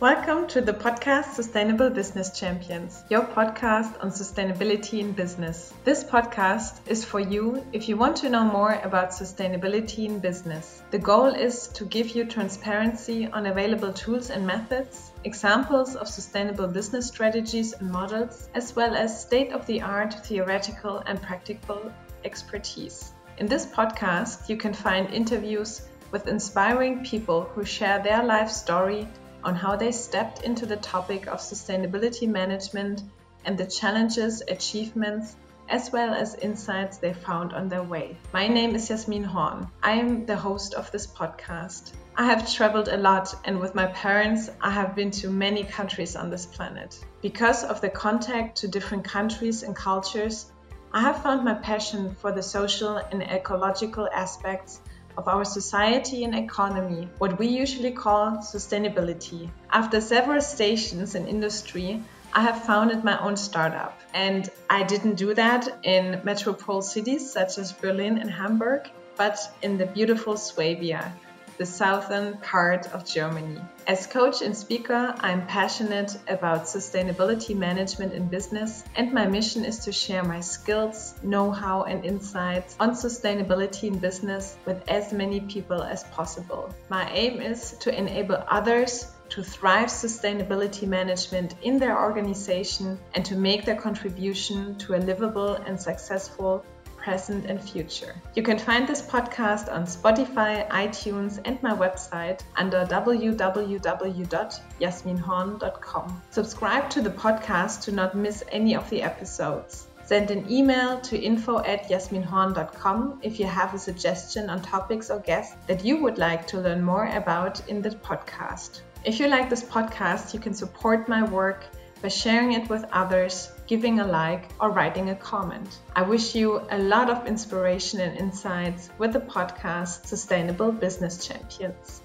Welcome to the podcast Sustainable Business Champions, your podcast on sustainability in business. This podcast is for you if you want to know more about sustainability in business. The goal is to give you transparency on available tools and methods, examples of sustainable business strategies and models, as well as state of the art theoretical and practical expertise. In this podcast, you can find interviews with inspiring people who share their life story on how they stepped into the topic of sustainability management and the challenges, achievements, as well as insights they found on their way. My name is Jasmin Horn. I am the host of this podcast. I have traveled a lot, and with my parents, I have been to many countries on this planet. Because of the contact to different countries and cultures, I have found my passion for the social and ecological aspects of our society and economy, what we usually call sustainability. After several stations in industry, I have founded my own startup. And I didn't do that in metropole cities such as Berlin and Hamburg, but in the beautiful Swabia, the southern part of Germany. As coach and speaker, I'm passionate about sustainability management in business, and my mission is to share my skills, know how, and insights on sustainability in business with as many people as possible. My aim is to enable others to thrive sustainability management in their organization and to make their contribution to a livable and successful present, and future. You can find this podcast on Spotify, iTunes, and my website under www.jasminhorn.com. Subscribe to the podcast to not miss any of the episodes. Send an email to info at jasminhorn.com if you have a suggestion on topics or guests that you would like to learn more about in the podcast. If you like this podcast, you can support my work by sharing it with others, giving a like, or writing a comment. I wish you a lot of inspiration and insights with the podcast Sustainable Business Champions.